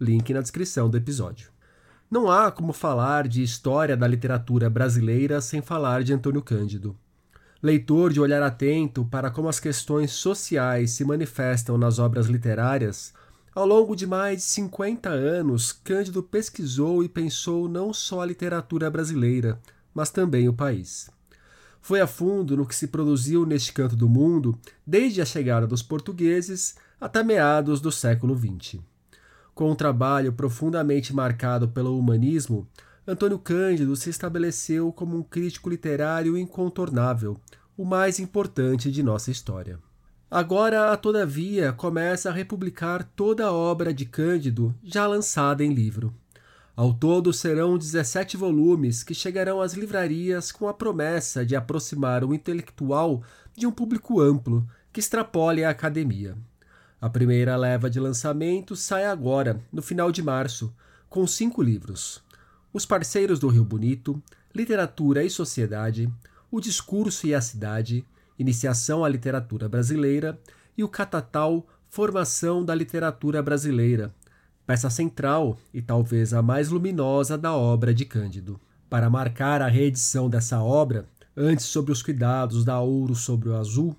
Link na descrição do episódio. Não há como falar de história da literatura brasileira sem falar de Antônio Cândido. Leitor de olhar atento para como as questões sociais se manifestam nas obras literárias, ao longo de mais de 50 anos, Cândido pesquisou e pensou não só a literatura brasileira, mas também o país. Foi a fundo no que se produziu neste canto do mundo desde a chegada dos portugueses até meados do século XX. Com um trabalho profundamente marcado pelo humanismo, Antônio Cândido se estabeleceu como um crítico literário incontornável, o mais importante de nossa história. Agora, todavia, começa a republicar toda a obra de Cândido já lançada em livro. Ao todo serão 17 volumes que chegarão às livrarias com a promessa de aproximar o intelectual de um público amplo que extrapole a academia. A primeira leva de lançamento sai agora, no final de março, com cinco livros: Os Parceiros do Rio Bonito, Literatura e Sociedade, O Discurso e a Cidade, Iniciação à Literatura Brasileira e o Catatal Formação da Literatura Brasileira, peça central e talvez a mais luminosa da obra de Cândido. Para marcar a reedição dessa obra, antes sobre os cuidados da Ouro sobre o Azul,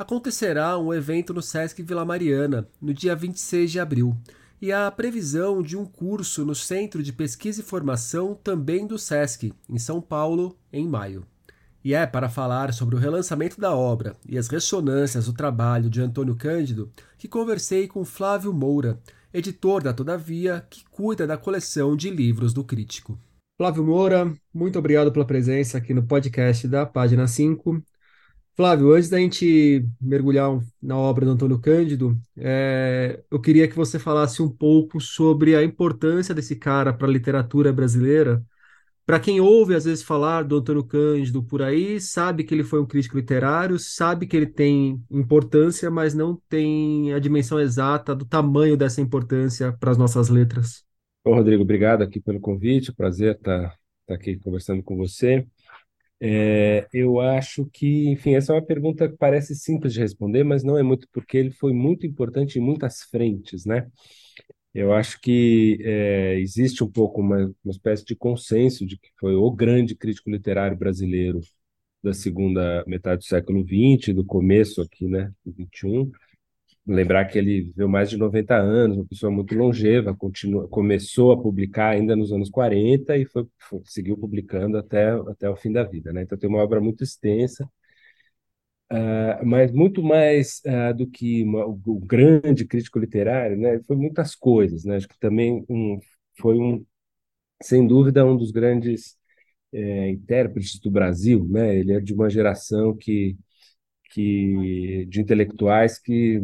acontecerá um evento no Sesc Vila Mariana, no dia 26 de abril, e há a previsão de um curso no Centro de Pesquisa e Formação também do Sesc, em São Paulo, em maio. E é para falar sobre o relançamento da obra e as ressonâncias do trabalho de Antônio Cândido que conversei com Flávio Moura, editor da Todavia, que cuida da coleção de livros do crítico. Flávio Moura, muito obrigado pela presença aqui no podcast da página 5. Flávio, antes da gente mergulhar na obra do Antônio Cândido, é, eu queria que você falasse um pouco sobre a importância desse cara para a literatura brasileira. Para quem ouve às vezes falar do Antônio Cândido por aí, sabe que ele foi um crítico literário, sabe que ele tem importância, mas não tem a dimensão exata do tamanho dessa importância para as nossas letras. Bom, Rodrigo, obrigado aqui pelo convite, prazer estar, estar aqui conversando com você. É, eu acho que, enfim, essa é uma pergunta que parece simples de responder, mas não é muito, porque ele foi muito importante em muitas frentes, né? Eu acho que é, existe um pouco uma, uma espécie de consenso de que foi o grande crítico literário brasileiro da segunda metade do século XX, do começo aqui, né, do XXI, lembrar que ele viveu mais de 90 anos, uma pessoa muito longeva, continua, começou a publicar ainda nos anos 40 e foi, foi, seguiu publicando até, até o fim da vida. Né? Então tem uma obra muito extensa, uh, mas muito mais uh, do que uma, o, grande crítico literário, né? foi muitas coisas. Né? Acho que também um, foi, um, sem dúvida, um dos grandes é, intérpretes do Brasil. Né? Ele é de uma geração que que de intelectuais que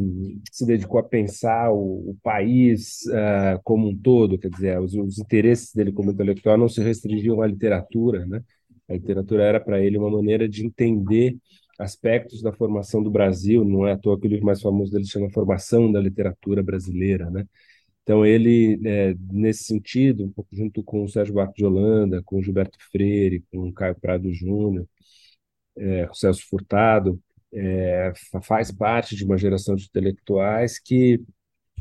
se dedicou a pensar o, o país uh, como um todo, quer dizer, os, os, interesses dele como intelectual não se restringiam à literatura, né? A literatura era para ele uma maneira de entender aspectos da formação do Brasil, não é à toa que o livro mais famoso dele chama Formação da Literatura Brasileira, né? Então ele, é, nesse sentido, um pouco junto com o Sérgio Buarque de Holanda, com o Gilberto Freire, com o Caio Prado Júnior, é, o Celso Furtado, é, faz parte de uma geração de intelectuais que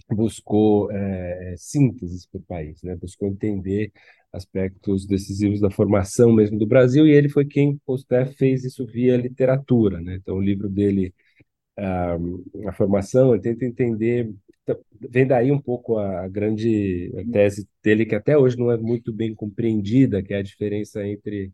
buscou é, sínteses para o país, né? buscou entender aspectos decisivos da formação mesmo do Brasil, e ele foi quem, Posté, fez isso via literatura. Né? Então, o livro dele, a, a formação, ele tenta entender, vem daí um pouco a grande tese dele, que até hoje não é muito bem compreendida, que é a diferença entre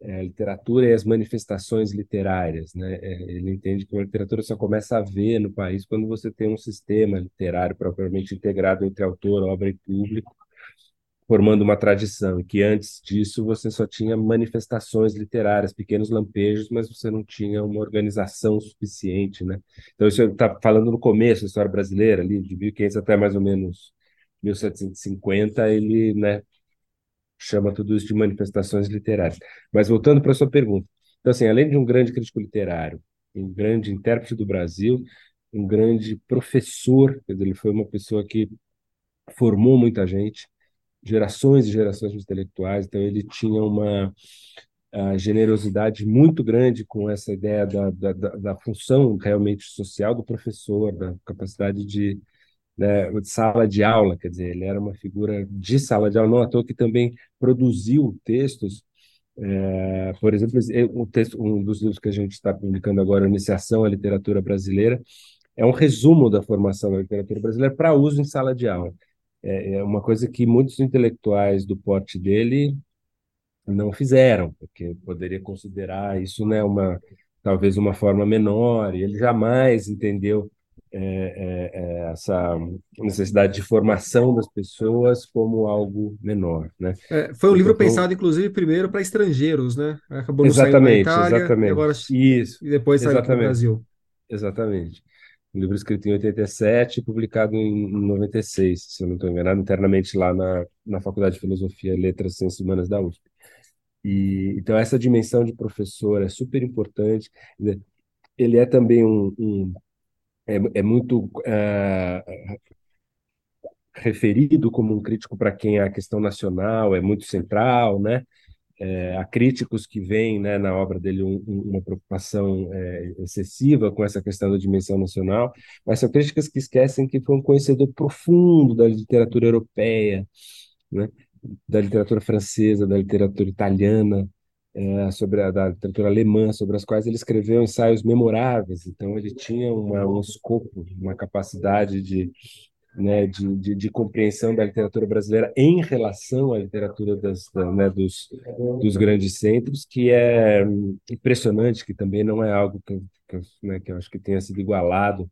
é, a literatura e as manifestações literárias. Né? É, ele entende que a literatura só começa a ver no país quando você tem um sistema literário propriamente integrado entre autor, obra e público, formando uma tradição, e que antes disso você só tinha manifestações literárias, pequenos lampejos, mas você não tinha uma organização suficiente. Né? Então, isso está falando no começo da história brasileira, ali de 1500 até mais ou menos 1750 ele, né, chama tudo isso de manifestações literárias. Mas voltando para a sua pergunta, então assim, além de um grande crítico literário, um grande intérprete do Brasil, um grande professor, ele foi uma pessoa que formou muita gente, gerações e gerações de intelectuais, então ele tinha uma generosidade muito grande com essa ideia da, da, da, função realmente social do professor, da capacidade de, né, sala de aula, quer dizer, ele era uma figura de sala de aula, não à toa que também produziu textos é, por exemplo, um, texto, um dos livros que a gente está publicando agora, Iniciação à Literatura Brasileira, é um resumo da formação da literatura brasileira para uso em sala de aula. É, é uma coisa que muitos intelectuais do porte dele não fizeram, porque poderia considerar isso né, uma, talvez uma forma menor, e ele jamais entendeu é, é, é, essa necessidade de formação das pessoas como algo menor, né? É, foi um livro então, pensado, inclusive, primeiro para estrangeiros, né? Acabou não exatamente, saindo Itália, exatamente. E, agora, Isso, e depois saiu para o Brasil. Exatamente. Um livro escrito em 87 e publicado em 96, se eu não estou enganado, internamente lá na, na Faculdade de Filosofia, Letras e Ciências Humanas da USP. E, então, essa dimensão de professor é super importante. Ele é também um, um é, é muito uh, referido como um crítico para quem a questão nacional é muito central, né? É, há críticos que veem né, na obra dele um, um, uma preocupação é, excessiva com essa questão da dimensão nacional, mas são críticas que esquecem que foi um conhecedor profundo da literatura europeia, né, da literatura francesa, da literatura italiana, é, sobre a da literatura alemã, sobre as quais ele escreveu ensaios memoráveis. Então ele tinha uma, um escopo, uma capacidade de, né, de, de, de, compreensão da literatura brasileira em relação à literatura das, da, né, dos, dos grandes centros, que é impressionante, que também não é algo que, que, né, que eu acho que tenha sido igualado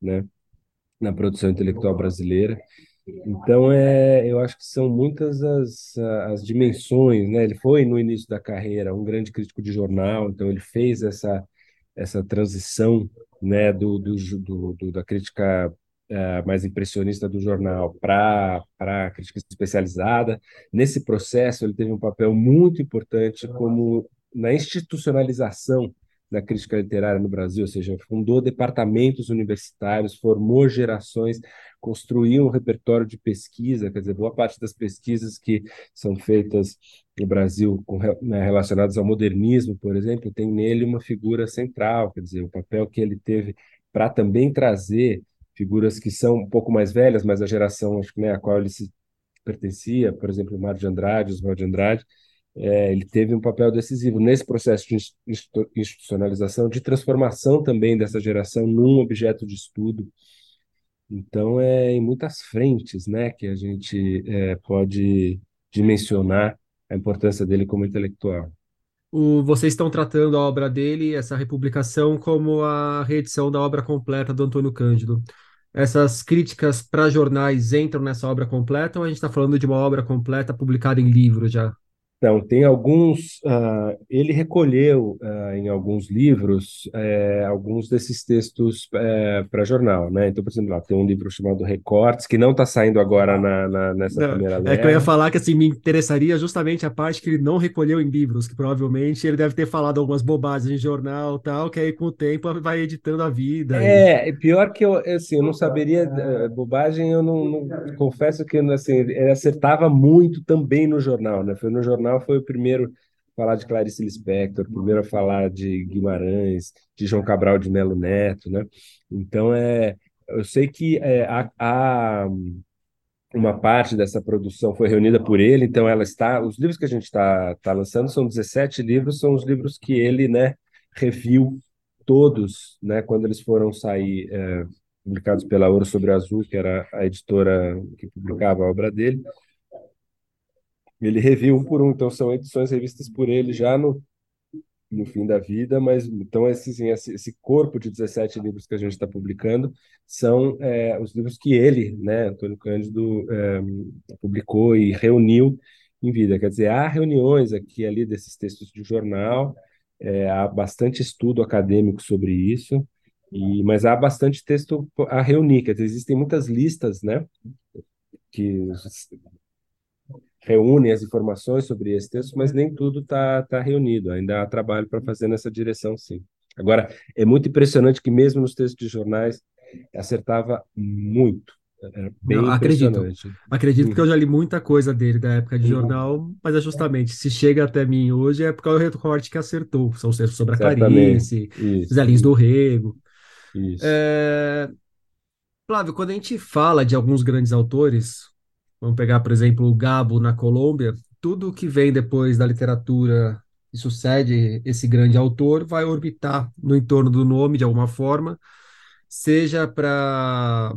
né, na produção intelectual brasileira. Então, é, eu acho que são muitas as, as dimensões, né? Ele foi, no início da carreira, um grande crítico de jornal, então ele fez essa, essa transição né, do, do, do, da crítica uh, mais impressionista do jornal para a crítica especializada. Nesse processo, ele teve um papel muito importante como na institucionalização da crítica literária no Brasil, ou seja, fundou departamentos universitários, formou gerações, construiu um repertório de pesquisa, quer dizer, boa parte das pesquisas que são feitas no Brasil com, né, relacionadas ao modernismo, por exemplo, tem nele uma figura central, quer dizer, o papel que ele teve para também trazer figuras que são um pouco mais velhas, mas a geração acho que, né, a qual ele se pertencia, por exemplo, o Mário de Andrade, Oswald de Andrade, é, ele teve um papel decisivo nesse processo de institucionalização, de transformação também dessa geração num objeto de estudo. Então, é em muitas frentes né, que a gente é, pode dimensionar a importância dele como intelectual. O, vocês estão tratando a obra dele, essa republicação, como a reedição da obra completa do Antônio Cândido. Essas críticas para jornais entram nessa obra completa ou a gente está falando de uma obra completa publicada em livro já? Então, tem alguns. Uh, ele recolheu uh, em alguns livros uh, alguns desses textos eh, para jornal, né? Então, por exemplo, lá, tem um livro chamado Recortes, que não está saindo agora na, na nessa não, primeira leva. É que eu ia falar que assim, me interessaria justamente a parte que ele não recolheu em livros, que provavelmente ele deve ter falado algumas bobagens em jornal tal, que aí com o tempo vai editando a vida. É, e... pior que eu, assim, eu não saberia. Eh, bobagem, eu não, não confesso que assim, ele acertava muito também no jornal, né? Foi no jornal foi o primeiro a falar de Clarice Lispector, o primeiro a falar de Guimarães, de João Cabral de Melo Neto, né? Então, é, eu sei que é, a uma parte dessa produção foi reunida por ele, então ela está. Os livros que a gente está tá lançando são 17 livros, são os livros que ele né, reviu todos, né, quando eles foram sair, é, publicados pela Ouro sobre Azul, que era a editora que publicava a obra dele. Ele reviu um por um, então são edições revistas por ele já no, no fim da vida, mas então esse, assim, esse, esse corpo de 17 livros que a gente está publicando são é, os livros que ele, né, Antônio Cândido, é, publicou e reuniu em vida. Quer dizer, há reuniões aqui ali desses textos de jornal, é, há bastante estudo acadêmico sobre isso, e, mas há bastante texto a reunir, quer dizer, existem muitas listas, né, que reúnem as informações sobre esse texto, mas nem tudo está tá reunido. Ainda há trabalho para fazer nessa direção, sim. Agora, é muito impressionante que mesmo nos textos de jornais acertava muito. Não, acredito. Acredito porque eu já li muita coisa dele da época de uhum. jornal, mas é justamente, se chega até mim hoje é por causa do recorte que acertou. São os textos sobre a. Clarice, Zé Lins do Rego. isso. É, Flávio, quando a gente fala de alguns grandes autores, vamos pegar, por exemplo, o Gabo na Colômbia, tudo que vem depois da literatura que sucede esse grande autor vai orbitar no entorno do nome de alguma forma, seja para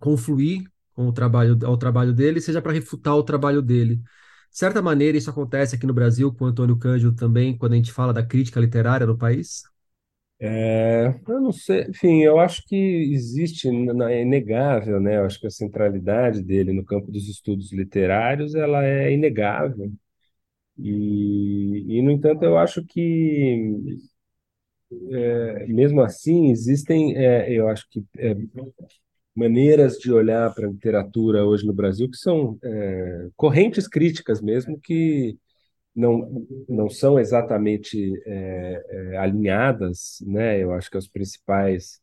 confluir com o trabalho, ao trabalho dele, seja para refutar o trabalho dele. De certa maneira, isso acontece aqui no Brasil com o Antônio Cândido também, quando a gente fala da crítica literária no país. É, eu não sei, enfim, eu acho que existe, é inegável, né? Eu acho que a centralidade dele no campo dos estudos literários, ela é inegável. E, e no entanto, eu acho que, é, mesmo assim, existem, é, eu acho que, é, maneiras de olhar para a literatura hoje no Brasil que são, é, correntes críticas mesmo, que não, não são exatamente é, é, alinhadas, né? Eu acho que os principais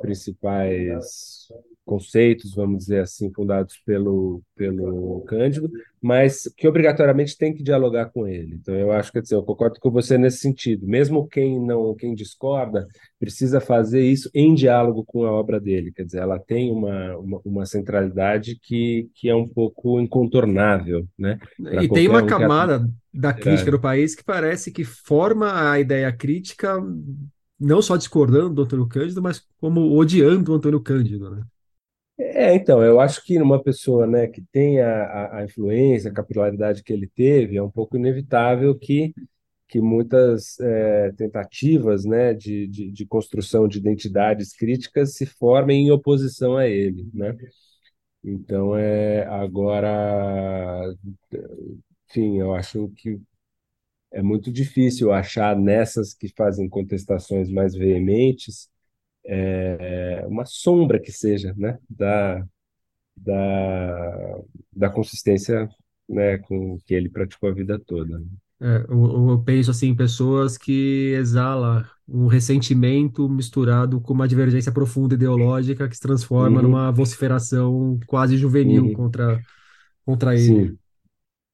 principais conceitos, vamos dizer assim, fundados pelo pelo Cândido, mas que obrigatoriamente tem que dialogar com ele. Então eu acho que assim, eu concordo com você nesse sentido. Mesmo quem não quem discorda precisa fazer isso em diálogo com a obra dele. Quer dizer, ela tem uma uma, uma centralidade que que é um pouco incontornável, né? E tem uma um que camada da crítica literário. do país que parece que forma a ideia crítica, não só discordando do Antônio Cândido, mas como odiando o Antônio Cândido, né? É, então, eu acho que numa pessoa, né, que tem a, a, a influência, a capilaridade que ele teve, é um pouco inevitável que, que muitas é, tentativas, né, de, de, de construção de identidades críticas se formem em oposição a ele, né? Então, é, agora, enfim, eu acho que é muito difícil achar nessas que fazem contestações mais veementes é, uma sombra que seja, né, da da, da consistência, né, com que ele praticou a vida toda. É, eu, eu penso assim em pessoas que exalam um ressentimento misturado com uma divergência profunda ideológica que se transforma Uhum, numa vociferação quase juvenil uhum. contra, contra ele. Sim,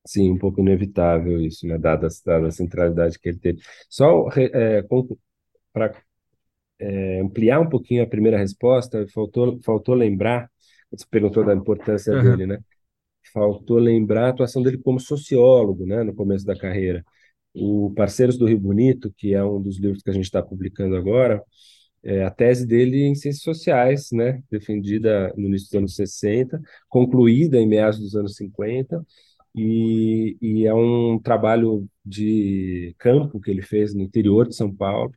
sim, um pouco inevitável isso, né, dada, dada a centralidade que ele teve. Só para ampliar um pouquinho a primeira resposta, faltou, faltou lembrar, você perguntou da importância dele, Aham. né? Faltou lembrar a atuação dele como sociólogo, né, no começo da carreira. O Parceiros do Rio Bonito, que é um dos livros que a gente está publicando agora, é a tese dele em ciências sociais, né, defendida no início dos anos 60, concluída em meados dos anos 50, e, e é um trabalho de campo que ele fez no interior de São Paulo,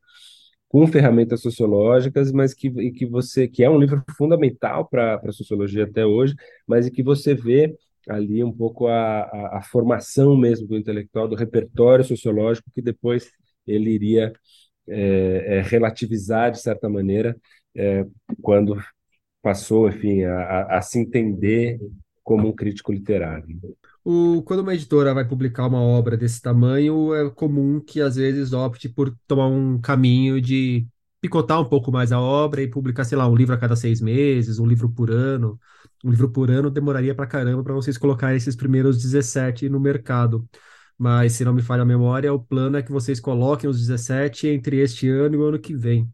com ferramentas sociológicas, mas que, e que você, que é um livro fundamental para a sociologia até hoje, mas em que você vê ali um pouco a, a, a formação mesmo do intelectual, do repertório sociológico que depois ele iria é, é, relativizar de certa maneira é, quando passou, enfim, a, a se entender como um crítico literário. O, quando uma editora vai publicar uma obra desse tamanho, é comum que às vezes opte por tomar um caminho de picotar um pouco mais a obra e publicar, sei lá, um livro a cada seis meses, um livro por ano. Um livro por ano demoraria pra caramba para vocês colocarem esses primeiros 17 no mercado. Mas, se não me falha a memória, o plano é que vocês coloquem os 17 entre este ano e o ano que vem.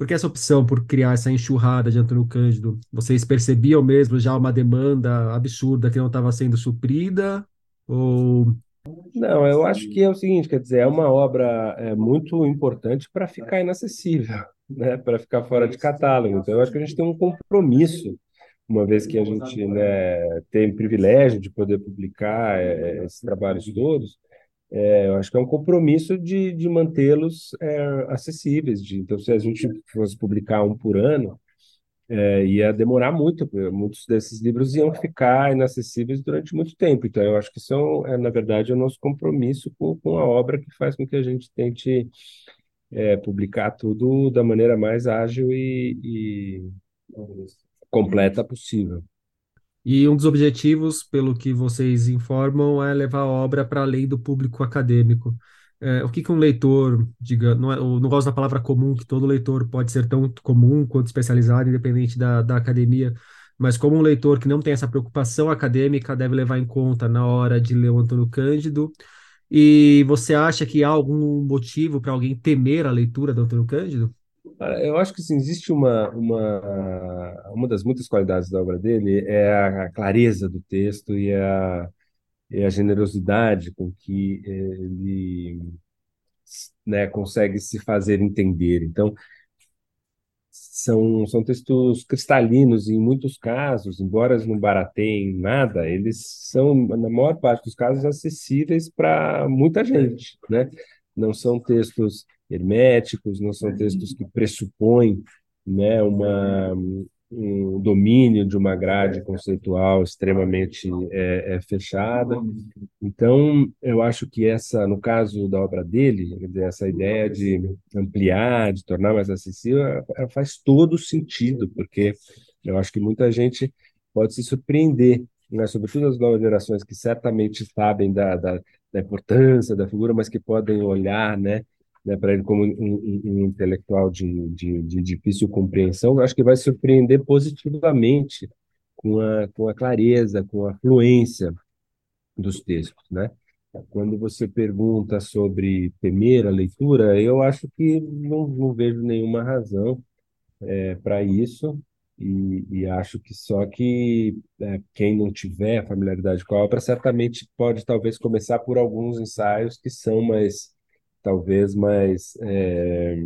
Por que essa opção por criar essa enxurrada de Antônio Cândido? Vocês percebiam mesmo já uma demanda absurda que não estava sendo suprida? Ou Não, eu acho que é o seguinte, quer dizer, é uma obra é, muito importante para ficar inacessível, né, para ficar fora de catálogo. Então, eu acho que a gente tem um compromisso, uma vez que a gente, né, tem privilégio de poder publicar é, esses trabalhos todos, é, eu acho que é um compromisso de, de mantê-los é, acessíveis. De, então, se a gente fosse publicar um por ano, é, ia demorar muito, muitos desses livros iam ficar inacessíveis durante muito tempo. Então, eu acho que isso é, um- é, na verdade, é o nosso compromisso com, com a obra que faz com que a gente tente é, publicar tudo da maneira mais ágil e, e completa possível. E um dos objetivos, pelo que vocês informam, é levar a obra para além do público acadêmico. É, o que que um leitor, diga, não, é, não gosto da palavra comum, que todo leitor pode ser tão comum quanto especializado, independente da, da academia, mas como um leitor que não tem essa preocupação acadêmica deve levar em conta na hora de ler o Antônio Cândido. E você acha que há algum motivo para alguém temer a leitura do Antônio Cândido? Eu acho que assim, existe uma, uma, uma das muitas qualidades da obra dele é a clareza do texto e a, e a generosidade com que ele, né, consegue se fazer entender. Então, são, são textos cristalinos em muitos casos, embora eles não barateiem nada, eles são, na maior parte dos casos, acessíveis para muita gente, né? Não são textos herméticos, não são textos que pressupõem, né, uma, um domínio de uma grade conceitual extremamente é, é, fechada. Então, eu acho que essa, no caso da obra dele, essa ideia de ampliar, de tornar mais acessível, ela faz todo sentido, porque eu acho que muita gente pode se surpreender, né? Sobretudo as novas gerações que certamente sabem da, da, da importância da figura, mas que podem olhar, né? Né, para ele como um, intelectual de, de, de, difícil compreensão, acho que vai surpreender positivamente com a, com a clareza, com a fluência dos textos, né? Quando você pergunta sobre temer a leitura, eu acho que não, não vejo nenhuma razão é, para isso e, e, acho que só que é, quem não tiver familiaridade com a obra certamente pode talvez começar por alguns ensaios que são mais talvez mais é,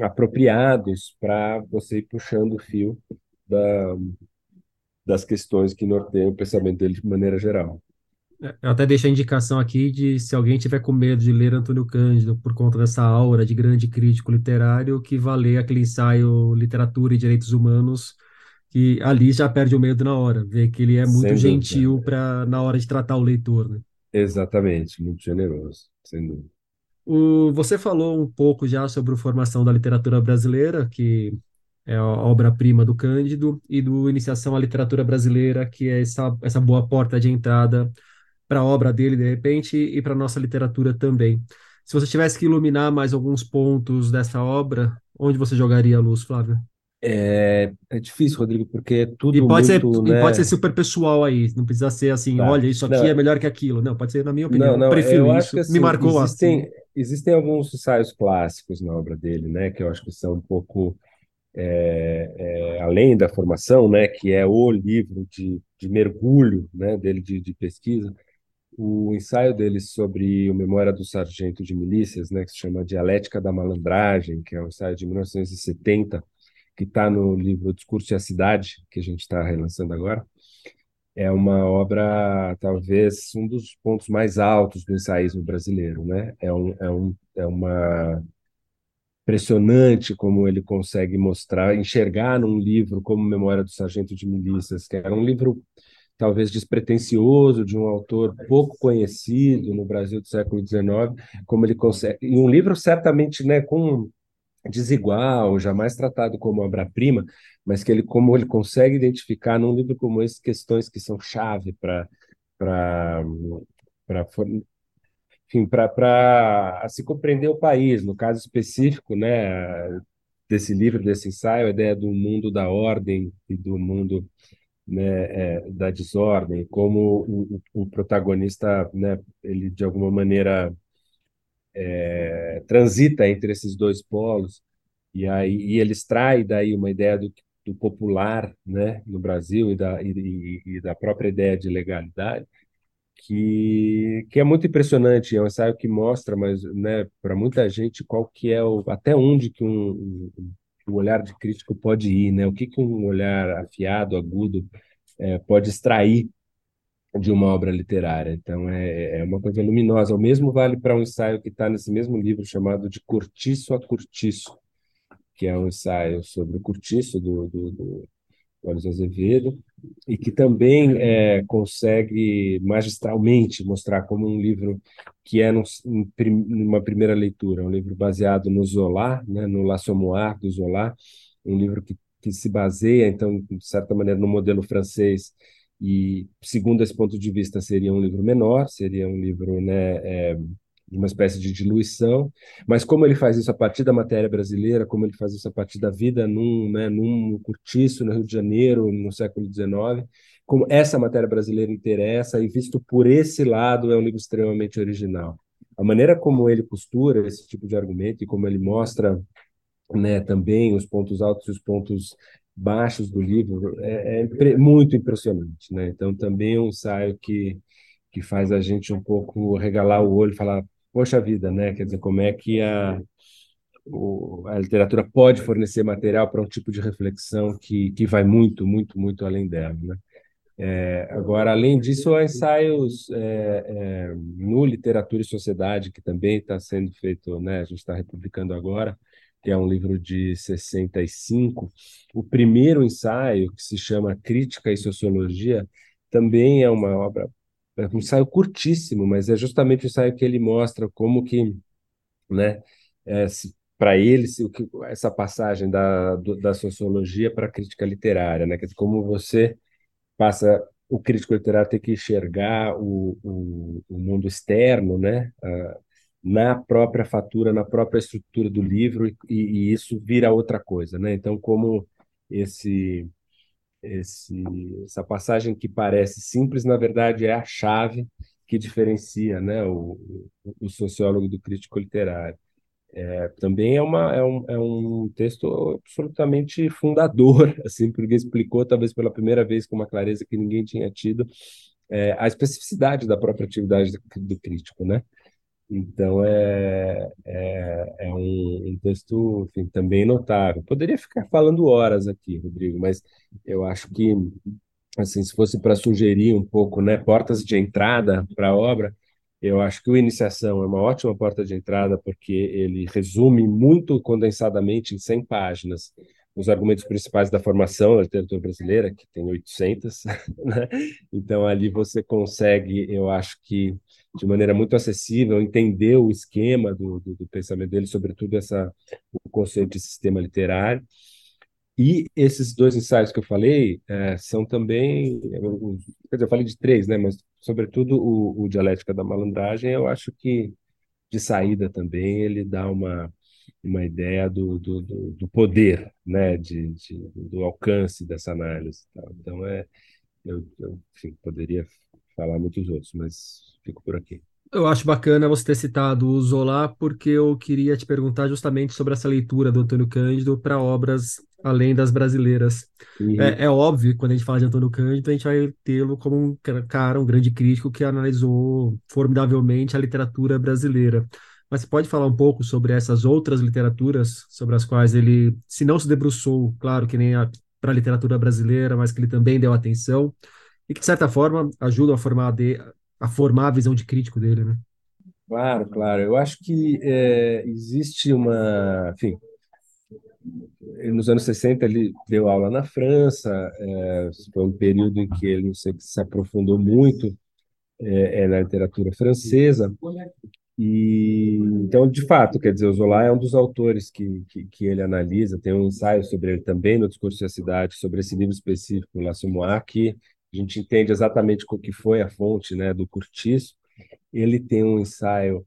apropriados para você ir puxando o fio da, das questões que norteiam o pensamento dele de maneira geral. É, eu até deixo a indicação aqui de se alguém tiver com medo de ler Antônio Cândido por conta dessa aura de grande crítico literário, que vá ler aquele ensaio Literatura e Direitos Humanos, que ali já perde o medo na hora, vê que ele é muito gentil para na hora de tratar o leitor, né? Exatamente, muito generoso, sem dúvida. O, você falou um pouco já sobre a formação da literatura brasileira, que é a obra-prima do Cândido, e do Iniciação à Literatura Brasileira, que é essa, essa boa porta de entrada para a obra dele, de repente, e para a nossa literatura também. Se você tivesse que iluminar mais alguns pontos dessa obra, onde você jogaria a luz, Flávio? É, é difícil, Rodrigo, porque é tudo e pode muito, ser, né? E pode ser super pessoal aí, não precisa ser assim, tá. olha, isso aqui não, é melhor que aquilo. Não, pode ser, na minha opinião, não, não, prefiro eu isso, assim, me marcou existem, assim. Existem alguns ensaios clássicos na obra dele, né, que eu acho que são um pouco é, é, além da formação, né, que é o livro de, de mergulho né, dele de, de pesquisa, o ensaio dele sobre o Memória do Sargento de Milícias, né, que se chama Dialética da Malandragem, que é um ensaio de 1970, que está no livro Discurso e a Cidade, que a gente está relançando agora, é uma obra, talvez, um dos pontos mais altos do ensaísmo brasileiro. Né? É, um, é, um, é uma impressionante como ele consegue mostrar, enxergar num livro como Memória do Sargento de Milícias, que era um livro talvez despretensioso, de um autor pouco conhecido no Brasil do século XIX, como ele consegue, e um livro certamente né, com desigual, jamais tratado como obra-prima, mas que ele como ele consegue identificar num livro como esse questões que são chave para para enfim para se compreender o país. No caso específico né desse livro desse ensaio a ideia do mundo da ordem e do mundo né, é, da desordem como o, o protagonista né ele de alguma maneira é, transita entre esses dois polos e aí e ele extrai daí uma ideia do, do popular, né, no Brasil e da e, e, da própria ideia de legalidade que que é muito impressionante. É um ensaio que mostra, mas né, para muita gente qual que é o até onde que um, um, um olhar de crítico pode ir, né? O que que um olhar afiado, agudo é, pode extrair de uma obra literária. Então, é, é uma coisa luminosa. O mesmo vale para um ensaio que está nesse mesmo livro, chamado De Cortiço a Cortiço, que é um ensaio sobre o cortiço do, do, do Olhos Azevedo, e que também é, consegue magistralmente mostrar como um livro que é num, numa primeira leitura, um livro baseado no Zola, né, no L'Assommoir do Zola, um livro que, que se baseia, então, de certa maneira, no modelo francês e segundo esse ponto de vista seria um livro menor, seria um livro né, é, de uma espécie de diluição, mas como ele faz isso a partir da matéria brasileira, como ele faz isso a partir da vida num, né, num cortiço no Rio de Janeiro, no século XIX, como essa matéria brasileira interessa e visto por esse lado é um livro extremamente original. A maneira como ele costura esse tipo de argumento e como ele mostra né, também os pontos altos e os pontos baixos do livro é, é muito impressionante, né? Então também é um ensaio que que faz a gente um pouco regalar o olho e falar poxa vida, né? Quer dizer, como é que a, o, a literatura pode fornecer material para um tipo de reflexão que, que vai muito, muito, muito além dela, né? É, agora, além disso, há ensaios é, é, no Literatura e Sociedade, que também está sendo feito, né? A gente está republicando agora, que é um livro de 65. O primeiro ensaio, que se chama Crítica e Sociologia, também é uma obra é um ensaio curtíssimo, mas é justamente o ensaio que ele mostra como que, né, é, para ele, se, que, essa passagem da, do, da sociologia para a crítica literária, né, como você passa o crítico literário ter que enxergar o, o, o mundo externo, né, a, na própria fatura, na própria estrutura do livro e, e, isso vira outra coisa, né? Então, como esse esse, essa passagem que parece simples, na verdade, é a chave que diferencia né, o, o sociólogo do crítico literário. É, também é, uma, é, um, é um texto absolutamente fundador, assim, porque explicou, talvez pela primeira vez, com uma clareza que ninguém tinha tido, é, a especificidade da própria atividade do, do crítico, né? Então é, é, é um, um, texto enfim, também notável. Poderia ficar falando horas aqui, Rodrigo, mas eu acho que assim, se fosse para sugerir um pouco, né, portas de entrada para a obra, eu acho que o Iniciação é uma ótima porta de entrada porque ele resume muito condensadamente em 100 páginas os argumentos principais da formação da literatura brasileira, que tem 800, né? Então ali você consegue, eu acho que de maneira muito acessível, entender o esquema do, do, do, pensamento dele, sobretudo essa, o conceito de sistema literário. E esses dois ensaios que eu falei é, são também, quer dizer, eu falei de três, né, mas sobretudo o, o Dialética da Malandragem, eu acho que de saída também ele dá uma, uma ideia do, do, do poder, né, de, de, do alcance dessa análise. Então, é, eu, eu enfim, poderia falar muitos outros, mas fico por aqui. Eu acho bacana você ter citado o Zola, porque eu queria te perguntar justamente sobre essa leitura do Antônio Cândido para obras além das brasileiras. Uhum. É, é, óbvio, quando a gente fala de Antônio Cândido, a gente vai tê-lo como um cara, um grande crítico que analisou formidavelmente a literatura brasileira. Mas você pode falar um pouco sobre essas outras literaturas sobre as quais ele, se não se debruçou, claro que nem para a literatura brasileira, mas que ele também deu atenção e que, de certa forma, ajudam a formar, de, a formar a visão de crítico dele, né? Claro, claro. Eu acho que é, existe uma. Enfim, nos anos 60 ele deu aula na França, é, foi um período em que ele sei, se aprofundou muito é, é, na literatura francesa. E então, de fato, quer dizer, o Zola é um dos autores que, que, que ele analisa. Tem um ensaio sobre ele também no Discurso da Cidade, sobre esse livro específico, L'Assommoir, que a gente entende exatamente o que foi a fonte né, do Curtiço. Ele tem um ensaio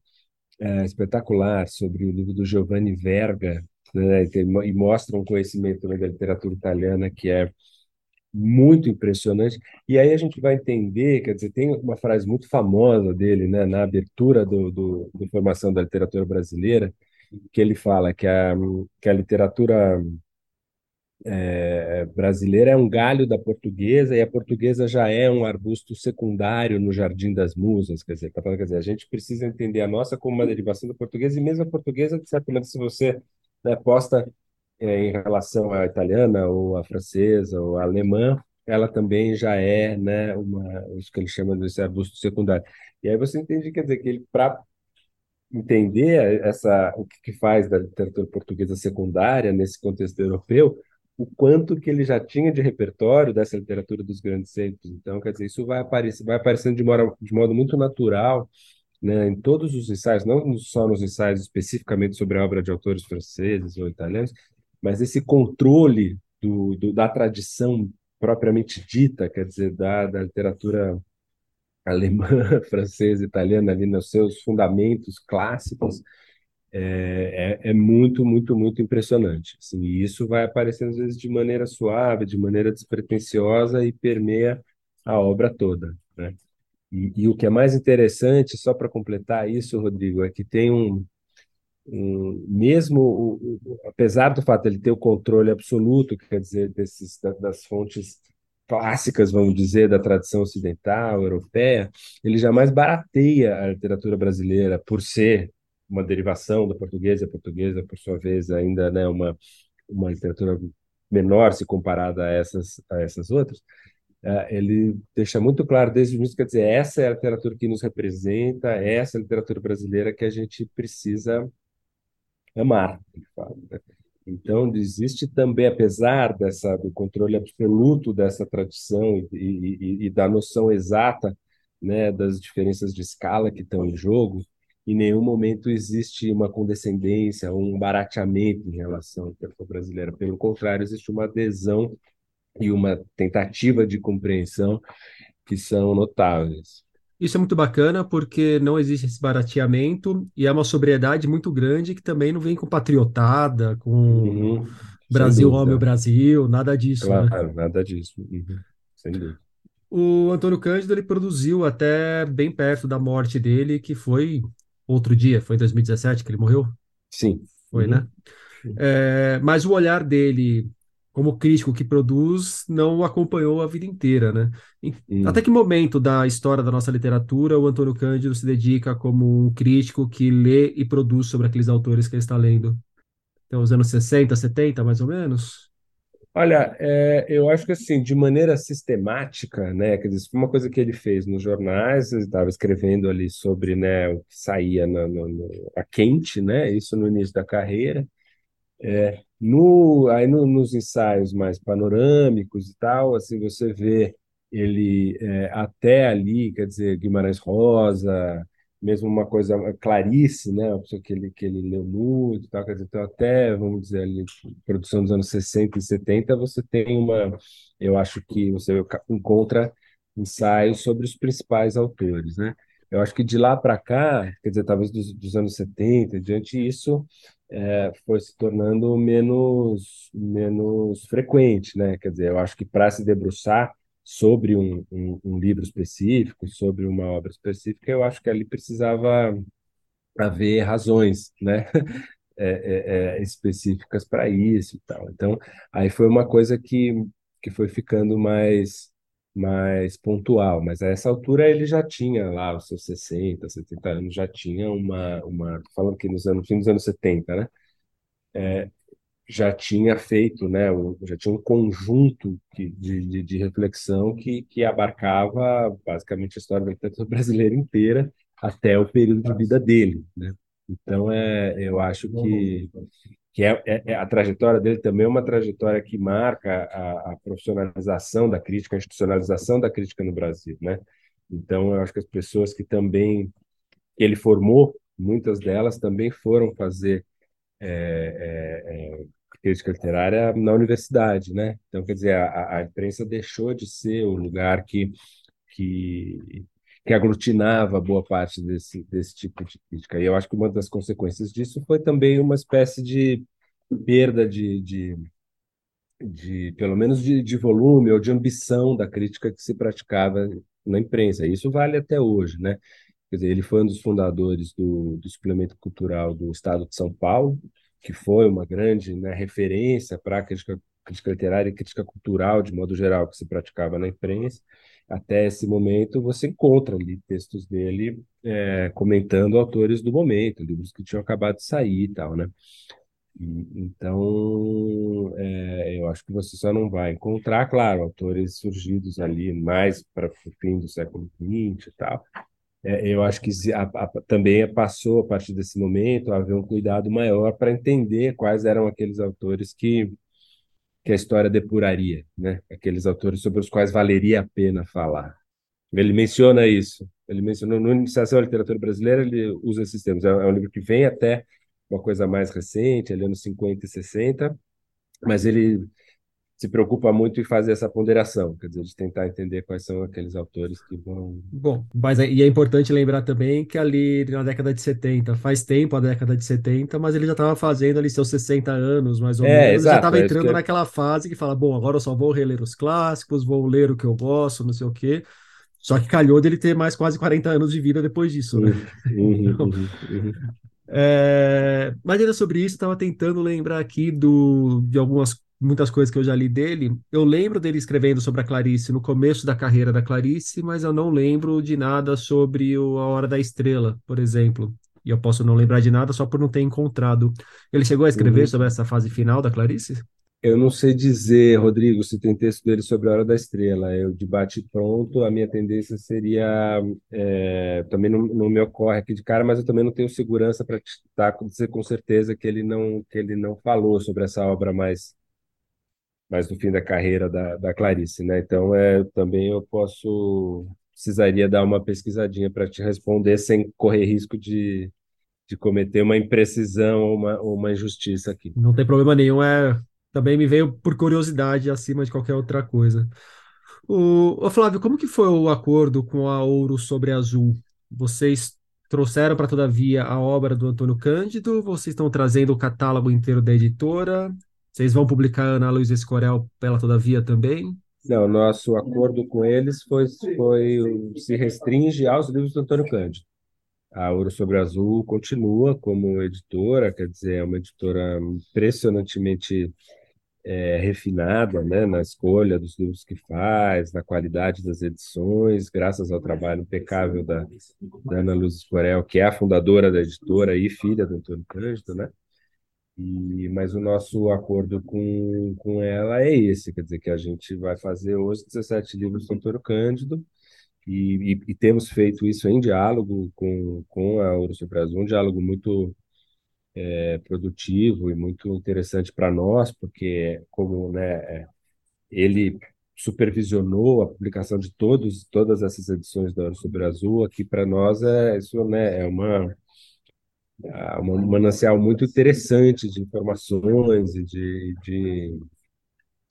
é, espetacular sobre o livro do Giovanni Verga, né, e mostra um conhecimento da literatura italiana que é muito impressionante. E aí a gente vai entender, quer dizer, tem uma frase muito famosa dele, né, na abertura do, do, do Formação da Literatura Brasileira, que ele fala que a, que a literatura é, brasileira é um galho da portuguesa e a portuguesa já é um arbusto secundário no Jardim das Musas. Quer dizer, tá quer dizer, a gente precisa entender a nossa como uma derivação da portuguesa e mesmo a portuguesa, de certa maneira, se você né, posta é, em relação à italiana ou à francesa ou à alemã, ela também já é né, uma, o que ele chama de arbusto secundário. E aí você entende, quer dizer, que ele, para entender essa, o que, que faz da literatura portuguesa secundária nesse contexto europeu, o quanto que ele já tinha de repertório dessa literatura dos grandes centros. Então, quer dizer, isso vai, aparecer, vai aparecendo de modo, de modo muito natural né, em todos os ensaios, não só nos ensaios especificamente sobre a obra de autores franceses ou italianos, mas esse controle do, do, da tradição propriamente dita, quer dizer, da, da literatura alemã, francesa, italiana, ali nos seus fundamentos clássicos, é, é, é, muito, muito, muito impressionante. Assim, e isso vai aparecendo, às vezes, de maneira suave, de maneira despretensiosa e permeia a obra toda. Né? E, e o que é mais interessante, só para completar isso, Rodrigo, é que tem um, um mesmo, o, o, apesar do fato de ele ter o controle absoluto, quer dizer, desses, das fontes clássicas, vamos dizer, da tradição ocidental, europeia, ele jamais barateia a literatura brasileira por ser uma derivação da portuguesa, a portuguesa, por sua vez, ainda né, uma, uma literatura menor se comparada a essas, a essas outras, uh, ele deixa muito claro desde o início, quer dizer, essa é a literatura que nos representa, essa é a literatura brasileira que a gente precisa amar, né? Então, existe também, apesar dessa, do controle absoluto dessa tradição e, e, e da noção exata né, das diferenças de escala que estão em jogo, em nenhum momento existe uma condescendência, um barateamento em relação à literatura brasileira. Pelo contrário, existe uma adesão e uma tentativa de compreensão que são notáveis. Isso é muito bacana porque não existe esse barateamento e é uma sobriedade muito grande que também não vem com patriotada, com uhum, Brasil, meu Brasil, nada disso. Claro, né? nada disso. Uhum, sem dúvida. O Antônio Cândido ele produziu até bem perto da morte dele, que foi outro dia, foi em 2017 que ele morreu? Sim. Foi, uhum. né? É, mas o olhar dele como crítico que produz não o acompanhou a vida inteira, né? Hum. Até que momento da história da nossa literatura o Antônio Cândido se dedica como um crítico que lê e produz sobre aqueles autores que ele está lendo? Então, os anos 60, 70, mais ou menos? Olha, é, eu acho que assim, de maneira sistemática, né, quer dizer, foi uma coisa que ele fez nos jornais, ele estava escrevendo ali sobre, né, o que saía no, no, no, a quente, né, isso no início da carreira. É, no, aí no, nos ensaios mais panorâmicos e tal, assim, você vê ele é, até ali, quer dizer, Guimarães Rosa, mesmo uma coisa Clarice, né, uma pessoa que ele que ele leu muito, tal, quer dizer, então até vamos dizer ali, produção dos anos 60 e 70, você tem uma, eu acho que você encontra ensaios sobre os principais autores, né? Eu acho que de lá para cá, quer dizer, talvez dos, dos anos 70 diante isso é, foi se tornando menos menos frequente, né? Quer dizer, eu acho que para se debruçar sobre um, um, um, livro específico, sobre uma obra específica, eu acho que ali precisava haver razões, né? É, é, é, específicas para isso e tal. Então, aí foi uma coisa que, que foi ficando mais mais pontual, mas a essa altura ele já tinha lá os seus 60, 70 anos, já tinha uma, uma falando que nos anos, fim dos anos 70, né? É, já tinha feito, né, já tinha um conjunto de, de, de reflexão que, que abarcava basicamente a história da literatura brasileira inteira até o período de vida dele, né? Então, é, eu acho que, que é, é, é, a trajetória dele também é uma trajetória que marca a, a, profissionalização da crítica, a institucionalização da crítica no Brasil, né? Então, eu acho que as pessoas que também ele formou, muitas delas também foram fazer é, é crítica literária na universidade, né? Então, quer dizer, a, a imprensa deixou de ser o lugar que, que, que aglutinava boa parte desse, desse tipo de crítica. E eu acho que uma das consequências disso foi também uma espécie de perda de, de, de pelo menos de, de volume ou de ambição da crítica que se praticava na imprensa. E isso vale até hoje, né? Quer dizer, ele foi um dos fundadores do, do suplemento cultural do Estado de São Paulo, que foi uma grande né, referência para a crítica, crítica literária e crítica cultural, de modo geral, que se praticava na imprensa. Até esse momento, você encontra ali textos dele é, comentando autores do momento, livros que tinham acabado de sair e tal, né? Então, é, eu acho que você só não vai encontrar, claro, autores surgidos ali mais para o fim do século XX e tal, é, eu acho que a, a, também passou, a partir desse momento, a haver um cuidado maior para entender quais eram aqueles autores que, que a história depuraria, né? aqueles autores sobre os quais valeria a pena falar. Ele menciona isso. Ele mencionou no Iniciação à Literatura Brasileira, ele usa esses termos. É, é um livro que vem até uma coisa mais recente, ali anos 50 e 60, mas ele se preocupa muito em fazer essa ponderação, quer dizer, de tentar entender quais são aqueles autores que vão. Bom, mas é, e é importante lembrar também que ali na década de 70, faz tempo a década de 70, mas ele já estava fazendo ali seus 60 anos, mais ou É, menos, já exato, estava é entrando eu- naquela fase que fala, bom, agora eu só vou reler os clássicos, vou ler o que eu gosto, não sei o quê. Só que calhou dele ter mais quase 40 anos de vida depois disso, né? Uhum, Então, uhum, uhum. É, mas ainda sobre isso, estava tentando lembrar aqui do, de algumas muitas coisas que eu já li dele. Eu lembro dele escrevendo sobre a Clarice no começo da carreira da Clarice, mas eu não lembro de nada sobre o A Hora da Estrela, por exemplo. E eu posso não lembrar de nada só por não ter encontrado. Ele chegou a escrever Uhum. sobre essa fase final da Clarice? Eu não sei dizer, Rodrigo, se tem texto dele sobre a Hora da Estrela. Eu, de bate-pronto, a minha tendência seria. é, também não, não me ocorre aqui de cara, mas eu também não tenho segurança para dizer com certeza que ele não, que ele não falou sobre essa obra mais, mais do fim da carreira da, da Clarice, né? Então, é, também eu posso. Precisaria dar uma pesquisadinha para te responder sem correr risco de, de cometer uma imprecisão ou uma, uma injustiça aqui. Não tem problema nenhum, é também me veio por curiosidade acima de qualquer outra coisa. O, ô Flávio, como que foi o acordo com a Ouro sobre Azul? Vocês trouxeram para Todavia a obra do Antônio Cândido? Vocês estão trazendo o catálogo inteiro da editora? Vocês vão publicar Ana Luísa Escorel pela Todavia também? Não, nosso acordo com eles foi, foi se restringe aos livros do Antônio Cândido. A Ouro sobre Azul continua como editora, quer dizer, é uma editora impressionantemente é, refinada, né, na escolha dos livros que faz, na qualidade das edições, graças ao trabalho impecável da, da Ana Luz Escorel, que é a fundadora da editora e filha do Antônio Cândido, né? E, mas o nosso acordo com, com ela é esse, quer dizer, que a gente vai fazer hoje 17 livros do Antônio Cândido, e, e, e temos feito isso em diálogo com, com a Ouro sobre Azul, um diálogo muito é, produtivo e muito interessante para nós, porque como né, é, ele supervisionou a publicação de todos, todas essas edições da Ouro sobre Azul, aqui para nós é isso né, é uma é um manancial muito interessante de informações e de, de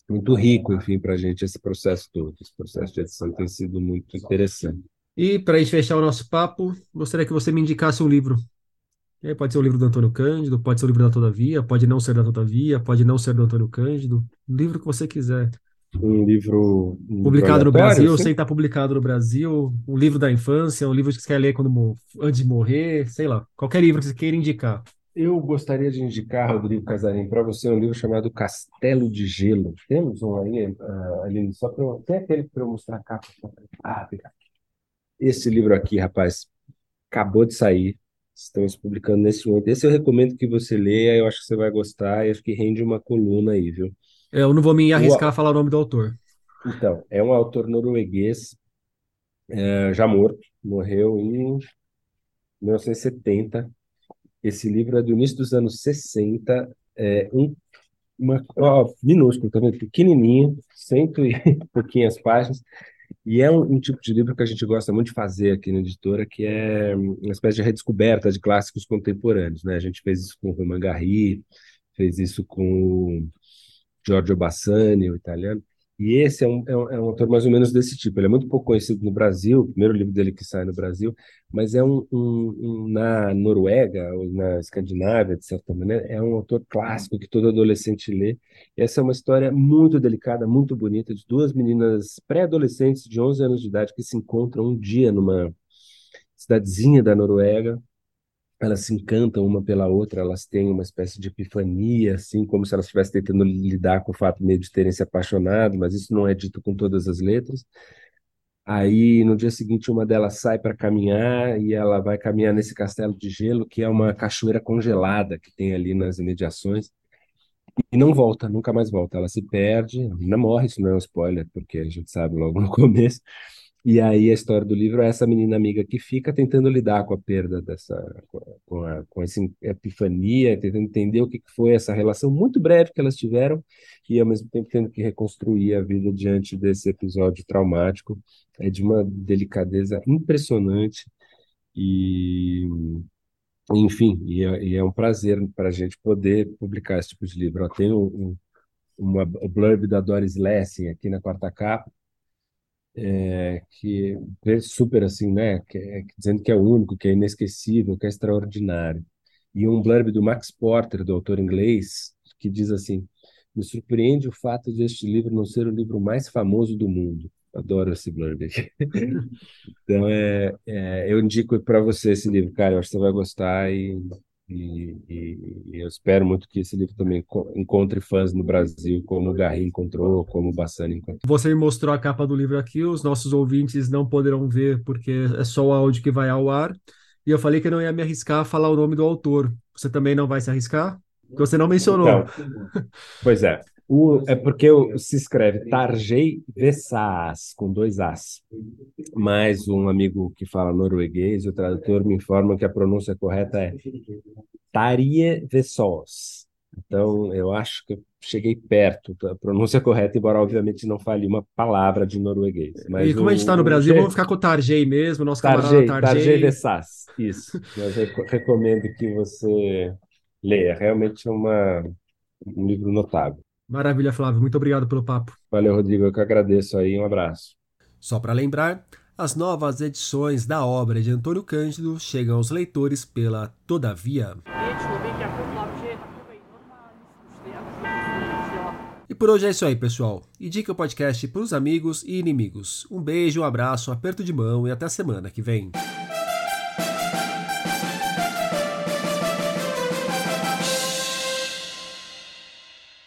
muito rico, enfim, para a gente esse processo todo. Esse processo de edição tem sido muito interessante. E para a gente fechar o nosso papo, gostaria que você me indicasse um livro. Aí pode ser o livro do Antônio Cândido, pode ser o livro da Todavia, pode não ser da Todavia, pode não ser do Antônio Cândido, livro que você quiser. Um livro Publicado no Brasil, assim? sem estar publicado no Brasil, um livro da infância, um livro que você quer ler quando, antes de morrer, sei lá, qualquer livro que você queira indicar. Eu gostaria de indicar, Rodrigo Casarim, para você um livro chamado Castelo de Gelo. Temos um aí, ah, Aline, só para. Tem aquele para eu mostrar a capa? Ah, obrigado. Esse livro aqui, rapaz, acabou de sair. Estamos publicando nesse momento. Esse eu recomendo que você leia, eu acho que você vai gostar e acho que rende uma coluna aí, viu? É, Eu não vou me arriscar O- a falar o nome do autor. Então, é um autor norueguês, eh, já morto, morreu em 1970. Esse livro é do início dos anos 60, é um, uma, ó, minúsculo, tá vendo? Pequenininho, cento e pouquinhas páginas, e é um, um tipo de livro que a gente gosta muito de fazer aqui na editora, que é uma espécie de redescoberta de clássicos contemporâneos, né? A gente fez isso com o Gary, fez isso com Giorgio Bassani, o italiano, e esse é um, é um, é um autor mais ou menos desse tipo. Ele é muito pouco conhecido no Brasil, o primeiro livro dele que sai no Brasil, mas é um, um, na Noruega ou na Escandinávia, de certa maneira, é um autor clássico que todo adolescente lê. Essa é uma história muito delicada, muito bonita, de duas meninas pré-adolescentes de 11 anos de idade que se encontram um dia numa cidadezinha da Noruega. Elas se encantam uma pela outra, elas têm uma espécie de epifania, assim, como se elas estivessem tentando lidar com o fato de terem se apaixonado, mas isso não é dito com todas as letras. Aí, no dia seguinte, uma delas sai para caminhar e ela vai caminhar nesse castelo de gelo, que é uma cachoeira congelada que tem ali nas imediações, e não volta, nunca mais volta. Ela se perde, a menina morre, isso não é um spoiler, porque a gente sabe logo no começo. E aí a história do livro é essa menina amiga que fica tentando lidar com a perda dessa, com, a, com essa epifania, tentando entender o que foi essa relação muito breve que elas tiveram e ao mesmo tempo tendo que reconstruir a vida diante desse episódio traumático. É de uma delicadeza impressionante e, enfim, e é, e é um prazer para a gente poder publicar esse tipo de livro. Tem um, um uma blurb da Doris Lessing aqui na quarta capa, é, que é super assim, né? Que é, dizendo que é único, que é inesquecível, que é extraordinário. E um blurb do Max Porter, do autor inglês, que diz assim: Me surpreende o fato de este livro não ser o livro mais famoso do mundo. Adoro esse blurb aqui. então, é, é, eu indico para você esse livro, cara. Eu acho que você vai gostar e e, e, e, eu espero muito que esse livro também encontre fãs no Brasil, como o Garri encontrou, como o Bassani encontrou. Você me mostrou a capa do livro aqui, os nossos ouvintes não poderão ver porque é só o áudio que vai ao ar. E eu falei que não ia me arriscar a falar o nome do autor. Você também não vai se arriscar? Porque você não mencionou. Então, pois é. O, é porque se escreve Tarjei Vessas, com dois As. Mas um amigo que fala norueguês, o tradutor, me informa que a pronúncia correta é Tarie Vessos. Então, eu acho que eu cheguei perto da pronúncia correta, embora obviamente não fale uma palavra de norueguês. Mas e como o, a gente está no Brasil, vamos ficar com o Tarjei mesmo, nosso Tarjei, camarada Tarjei. Tarjei Vessas, isso. Eu recomendo que você leia. Realmente é uma, um livro notável. Maravilha, Flávio. Muito obrigado pelo papo. Valeu, Rodrigo. Eu que agradeço aí. Um abraço. Só para lembrar, as novas edições da obra de Antônio Cândido chegam aos leitores pela Todavia. E por hoje é isso aí, pessoal. Indique o podcast para os amigos e inimigos. Um beijo, um abraço, um aperto de mão e até a semana que vem.